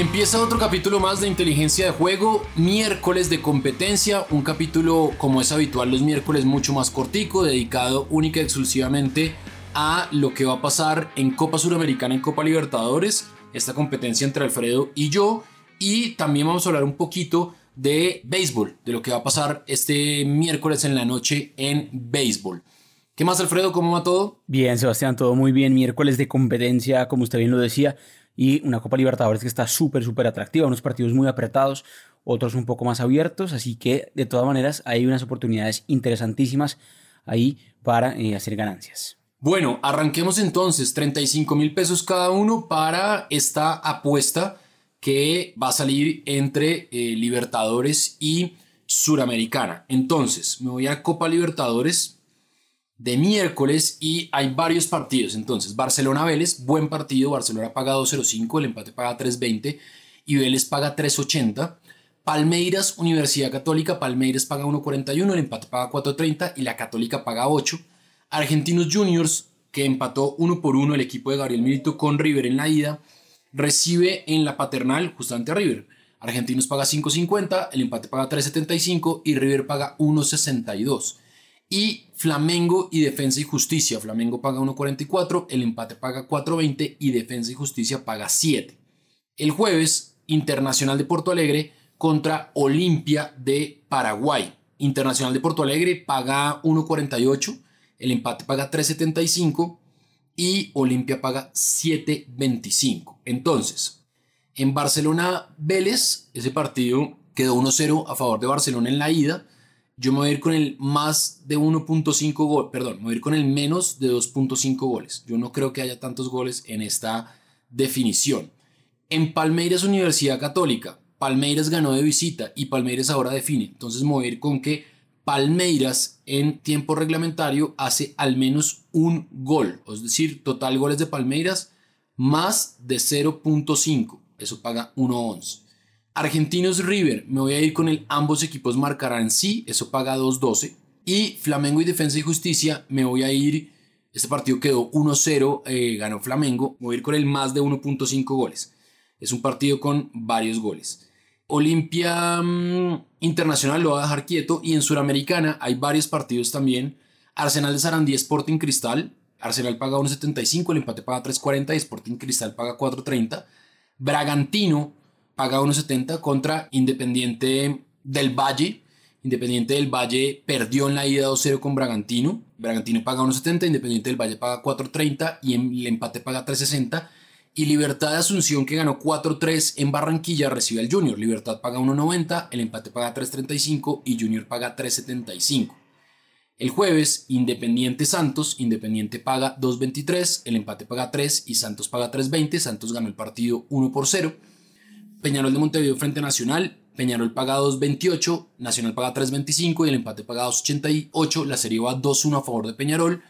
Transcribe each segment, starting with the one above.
Empieza otro capítulo más de inteligencia de juego, miércoles de competencia, un capítulo como es habitual los miércoles mucho más cortico, dedicado única y exclusivamente a lo que va a pasar en Copa Suramericana y Copa Libertadores, esta competencia entre Alfredo y yo, y también vamos a hablar un poquito de béisbol, de lo que va a pasar este miércoles en la noche en béisbol. ¿Qué más, Alfredo? ¿Cómo va todo? Bien, Sebastián, todo muy bien. Miércoles de competencia, como usted bien lo decía, y una Copa Libertadores que está súper, súper atractiva, unos partidos muy apretados, otros un poco más abiertos, así que de todas maneras hay unas oportunidades interesantísimas ahí para eh, hacer ganancias. Bueno, arranquemos entonces, 35 mil pesos cada uno para esta apuesta que va a salir entre eh, Libertadores y Suramericana. Entonces, me voy a Copa Libertadores de miércoles y hay varios partidos. Entonces, Barcelona-Vélez, buen partido. Barcelona paga 2.05, el empate paga 3.20 y Vélez paga 3.80. Palmeiras, Universidad Católica, Palmeiras paga 1.41, el empate paga 4.30 y la Católica paga 8. Argentinos Juniors, que empató 1 por 1 el equipo de Gabriel Milito con River en la ida, recibe en la paternal justamente a River. Argentinos paga 5.50, el empate paga 3.75 y River paga 1.62 y Flamengo y Defensa y Justicia. Flamengo paga 1.44, el empate paga 4.20 y Defensa y Justicia paga 7. El jueves, Internacional de Porto Alegre contra Olimpia de Paraguay. Internacional de Porto Alegre paga 1.48, el empate paga 3.75 y Olimpia paga 7.25. Entonces, en Barcelona Vélez, ese partido quedó 1-0 a favor de Barcelona en la ida yo me voy a ir con el más de 1.5 goles, perdón, me con el menos de 2.5 goles. Yo no creo que haya tantos goles en esta definición. En Palmeiras Universidad Católica, Palmeiras ganó de visita y Palmeiras ahora define. Entonces me voy a ir con que Palmeiras en tiempo reglamentario hace al menos un gol, es decir, total goles de Palmeiras más de 0.5. Eso paga 1.11. Argentinos River, me voy a ir con el ambos equipos marcarán sí, eso paga 2.12. Y Flamengo y Defensa y Justicia, me voy a ir, este partido quedó 1-0, eh, ganó Flamengo, me voy a ir con el más de 1.5 goles. Es un partido con varios goles. Olimpia mm, Internacional lo va a dejar quieto y en Suramericana hay varios partidos también. Arsenal de Sarandí, Sporting Cristal. Arsenal paga 1.75, el empate paga 3.40 y Sporting Cristal paga 4.30. Bragantino paga 1.70 contra Independiente del Valle. Independiente del Valle perdió en la ida 2-0 con Bragantino. Bragantino paga 1.70, Independiente del Valle paga 4.30 y el empate paga 3.60. Y Libertad de Asunción, que ganó 4-3 en Barranquilla, recibe al Junior. Libertad paga 1.90, el empate paga 3.35 y Junior paga 3.75. El jueves, Independiente Santos, Independiente paga 2.23, el empate paga 3 y Santos paga 3.20. Santos ganó el partido 1 por 0. Peñarol de Montevideo frente a Nacional. Peñarol paga 2.28, Nacional paga 3.25 y el empate paga 2.88. La serie va 2-1 a favor de Peñarol.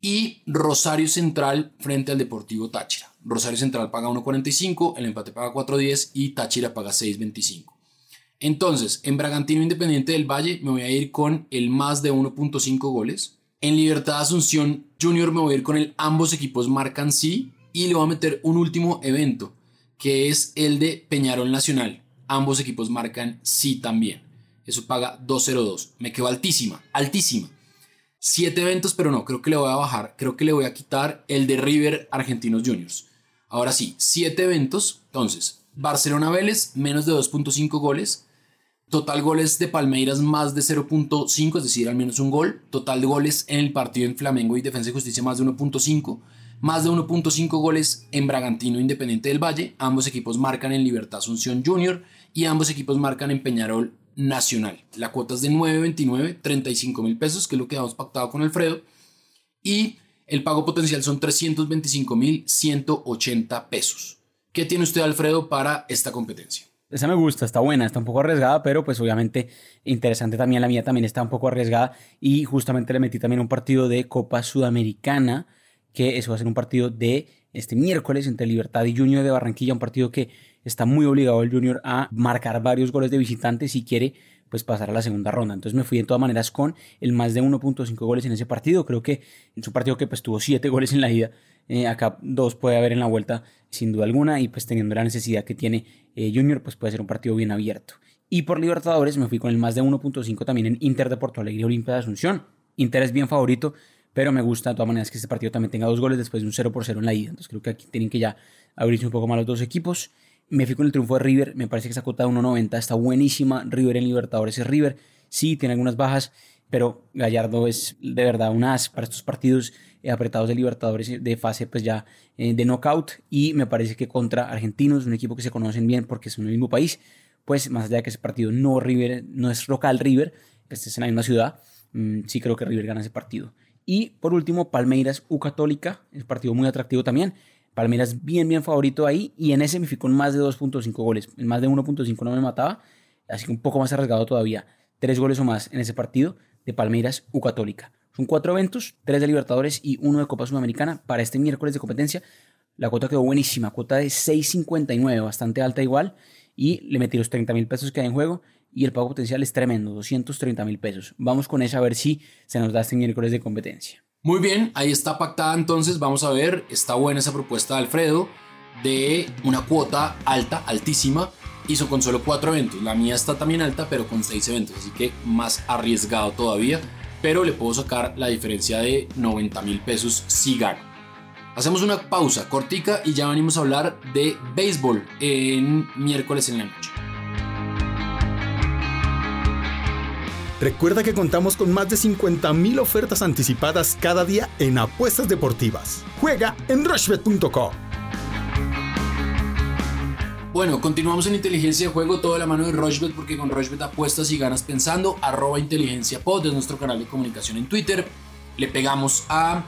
Y Rosario Central frente al Deportivo Táchira. Rosario Central paga 1.45, el empate paga 4.10 y Táchira paga 6.25. Entonces, en Bragantino Independiente del Valle me voy a ir con el más de 1.5 goles. En Libertad Asunción Junior me voy a ir con el ambos equipos marcan sí y le voy a meter un último evento que es el de Peñarol Nacional. Ambos equipos marcan sí también. Eso paga 2.02. Me quedo altísima, altísima. Siete eventos, pero no, creo que le voy a bajar. Creo que le voy a quitar el de River Argentinos Juniors. Ahora sí, siete eventos. Entonces, Barcelona Vélez, menos de 2.5 goles. Total goles de Palmeiras más de 0.5, es decir, al menos un gol. Total goles en el partido en Flamengo y Defensa y Justicia más de 1.5 más de 1.5 goles en Bragantino Independiente del Valle. Ambos equipos marcan en Libertad Asunción Junior y ambos equipos marcan en Peñarol Nacional. La cuota es de 9.29, 35 mil pesos, que es lo que hemos pactado con Alfredo. Y el pago potencial son 325 mil 180 pesos. ¿Qué tiene usted, Alfredo, para esta competencia? Esa me gusta, está buena, está un poco arriesgada, pero pues obviamente interesante también. La mía también está un poco arriesgada y justamente le metí también un partido de Copa Sudamericana que eso va a ser un partido de este miércoles entre Libertad y Junior de Barranquilla, un partido que está muy obligado el Junior a marcar varios goles de visitantes si quiere pues pasar a la segunda ronda. Entonces me fui de todas maneras con el más de 1.5 goles en ese partido. Creo que en su partido que pues tuvo 7 goles en la ida, eh, acá dos puede haber en la vuelta sin duda alguna y pues teniendo la necesidad que tiene eh, Junior pues puede ser un partido bien abierto. Y por Libertadores me fui con el más de 1.5 también en Inter de Porto Alegre Olimpia de Asunción. Inter es bien favorito, pero me gusta de todas maneras que este partido también tenga dos goles después de un 0 por 0 en la ida. Entonces creo que aquí tienen que ya abrirse un poco más los dos equipos. Me fui con el triunfo de River, me parece que esa cuota de 1.90 está buenísima. River en Libertadores es River, sí, tiene algunas bajas, pero Gallardo es de verdad un as para estos partidos eh, apretados de Libertadores de fase pues ya eh, de knockout y me parece que contra Argentinos, un equipo que se conocen bien porque son el mismo país, pues más allá de que ese partido no River, no es local River, este es en la misma ciudad, mm, sí creo que River gana ese partido. Y por último, Palmeiras U Católica, es partido muy atractivo también. Palmeiras bien, bien favorito ahí. Y en ese me fui con más de 2.5 goles. En más de 1.5 no me mataba. Así que un poco más arriesgado todavía. Tres goles o más en ese partido de Palmeiras U Católica. Son cuatro eventos, tres de Libertadores y uno de Copa Sudamericana para este miércoles de competencia. La cuota quedó buenísima, cuota de 6.59, bastante alta igual. Y le metí los 30 mil pesos que hay en juego y el pago potencial es tremendo, 230 mil pesos. Vamos con esa a ver si se nos da este miércoles de competencia. Muy bien, ahí está pactada entonces, vamos a ver, está buena esa propuesta de Alfredo de una cuota alta, altísima, hizo con solo cuatro eventos, la mía está también alta pero con seis eventos, así que más arriesgado todavía, pero le puedo sacar la diferencia de 90 mil pesos si gano. Hacemos una pausa cortica y ya venimos a hablar de béisbol en miércoles en la noche. Recuerda que contamos con más de 50.000 ofertas anticipadas cada día en apuestas deportivas. Juega en rushbet.com. Bueno, continuamos en inteligencia de juego, toda la mano de Rushbet, porque con Rushbet apuestas y ganas pensando, arroba inteligencia pod, es nuestro canal de comunicación en Twitter. Le pegamos a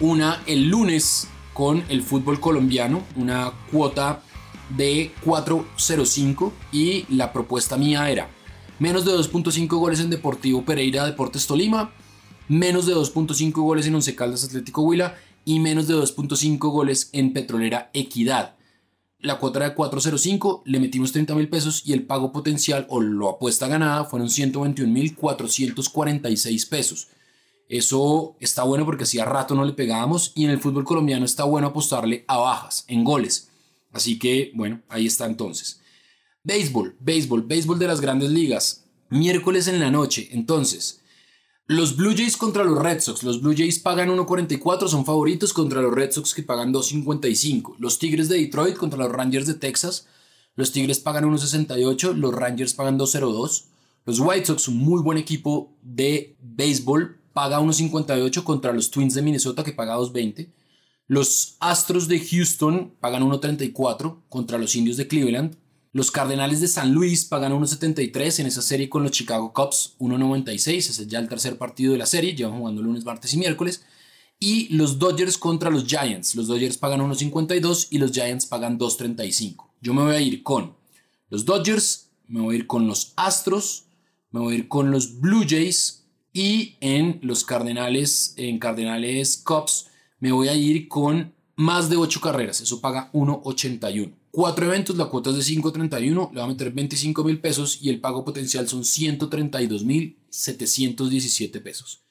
una el lunes con el fútbol colombiano, una cuota de 4.05 y la propuesta mía era menos de 2.5 goles en Deportivo Pereira Deportes Tolima, menos de 2.5 goles en Once Caldas Atlético Huila y menos de 2.5 goles en Petrolera Equidad. La cuota era de 4.05, le metimos 30 mil pesos y el pago potencial o la apuesta ganada fueron 121 mil 446 pesos. Eso está bueno porque hacía rato no le pegábamos y en el fútbol colombiano está bueno apostarle a bajas, en goles. Así que bueno, ahí está entonces. Béisbol, béisbol, béisbol de las grandes ligas. Miércoles en la noche. Entonces, los Blue Jays contra los Red Sox. Los Blue Jays pagan 1.44, son favoritos contra los Red Sox que pagan 2.55. Los Tigres de Detroit contra los Rangers de Texas. Los Tigres pagan 1.68, los Rangers pagan 2.02. Los White Sox, un muy buen equipo de béisbol, paga 1.58 contra los Twins de Minnesota que paga 2.20. Los Astros de Houston pagan 1.34 contra los Indios de Cleveland. Los Cardenales de San Luis pagan 1.73 en esa serie con los Chicago Cubs 1.96. Ese es ya el tercer partido de la serie. Llevan jugando lunes, martes y miércoles. Y los Dodgers contra los Giants. Los Dodgers pagan 1.52 y los Giants pagan 2.35. Yo me voy a ir con los Dodgers, me voy a ir con los Astros, me voy a ir con los Blue Jays y en los Cardenales, en Cardenales Cubs, me voy a ir con más de 8 carreras. Eso paga 1.81 cuatro eventos, la cuota es de 5.31, le va a meter 25 mil pesos y el pago potencial son 132 mil 717 pesos.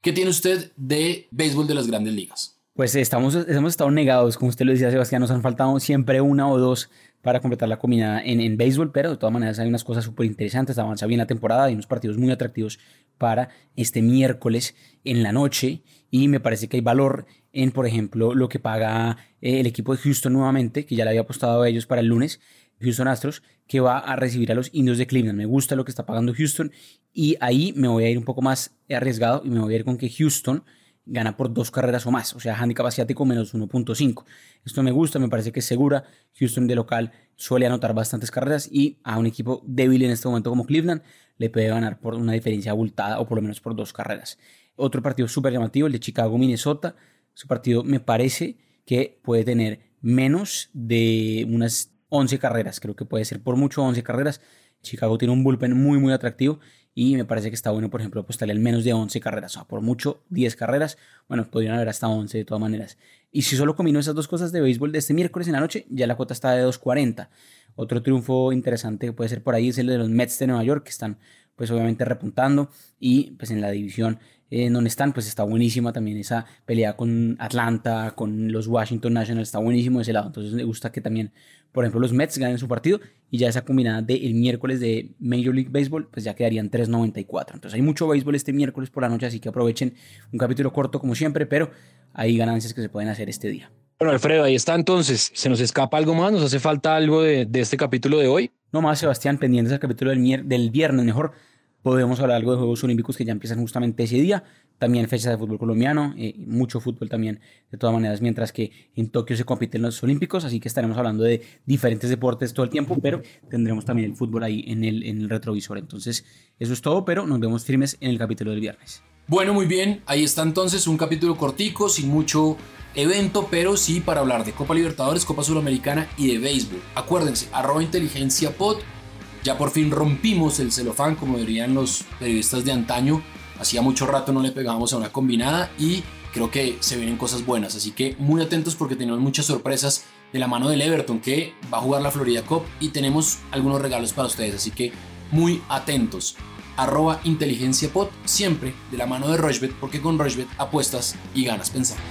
¿Qué tiene usted de béisbol de las grandes ligas? Pues estamos, hemos estado negados, como usted lo decía Sebastián, nos han faltado siempre una o dos para completar la combinada en, en béisbol, pero de todas maneras hay unas cosas súper interesantes, avanza bien la temporada, hay unos partidos muy atractivos para este miércoles en la noche y me parece que hay valor en, por ejemplo, lo que paga eh, el equipo de Houston nuevamente, que ya le había apostado a ellos para el lunes, Houston Astros, que va a recibir a los indios de Cleveland. Me gusta lo que está pagando Houston y ahí me voy a ir un poco más arriesgado y me voy a ir con que Houston gana por dos carreras o más, o sea, handicap asiático menos 1.5. Esto me gusta, me parece que es segura. Houston de local suele anotar bastantes carreras y a un equipo débil en este momento como Cleveland le puede ganar por una diferencia abultada o por lo menos por dos carreras. Otro partido súper llamativo, el de Chicago-Minnesota. Su partido me parece que puede tener menos de unas 11 carreras. Creo que puede ser por mucho 11 carreras. Chicago tiene un bullpen muy, muy atractivo y me parece que está bueno, por ejemplo, apostarle al menos de 11 carreras. O sea, por mucho 10 carreras. Bueno, podrían haber hasta 11 de todas maneras. Y si solo combino esas dos cosas de béisbol de este miércoles en la noche, ya la cuota está de 2.40. Otro triunfo interesante que puede ser por ahí es el de los Mets de Nueva York, que están pues obviamente repuntando y pues en la división en donde están, pues está buenísima también esa pelea con Atlanta, con los Washington Nationals, está buenísimo ese lado. Entonces me gusta que también, por ejemplo, los Mets ganen su partido y ya esa combinada del miércoles de Major League Baseball, pues ya quedarían 3.94. Entonces hay mucho béisbol este miércoles por la noche, así que aprovechen un capítulo corto como siempre, pero hay ganancias que se pueden hacer este día. Bueno, Alfredo, ahí está entonces. ¿Se nos escapa algo más? ¿Nos hace falta algo de, este capítulo de hoy? No más, Sebastián, pendientes del capítulo del, del viernes, mejor podemos hablar algo de Juegos Olímpicos que ya empiezan justamente ese día. También fechas de fútbol colombiano, eh, mucho fútbol también, de todas maneras, mientras que en Tokio se compiten los Olímpicos, así que estaremos hablando de diferentes deportes todo el tiempo, pero tendremos también el fútbol ahí en el, en el retrovisor. Entonces, eso es todo, pero nos vemos firmes en el capítulo del viernes. Bueno, muy bien, ahí está entonces un capítulo cortico, sin mucho evento, pero sí para hablar de Copa Libertadores, Copa Sudamericana y de béisbol. Acuérdense, arroba inteligencia pod ya por fin rompimos el celofán, como dirían los periodistas de antaño. Hacía mucho rato no le pegábamos a una combinada y creo que se vienen cosas buenas. Así que muy atentos porque tenemos muchas sorpresas de la mano del Everton que va a jugar la Florida Cup y tenemos algunos regalos para ustedes. Así que muy atentos. Arroba inteligencia pod siempre de la mano de Rochbet porque con Rochbet apuestas y ganas pensando.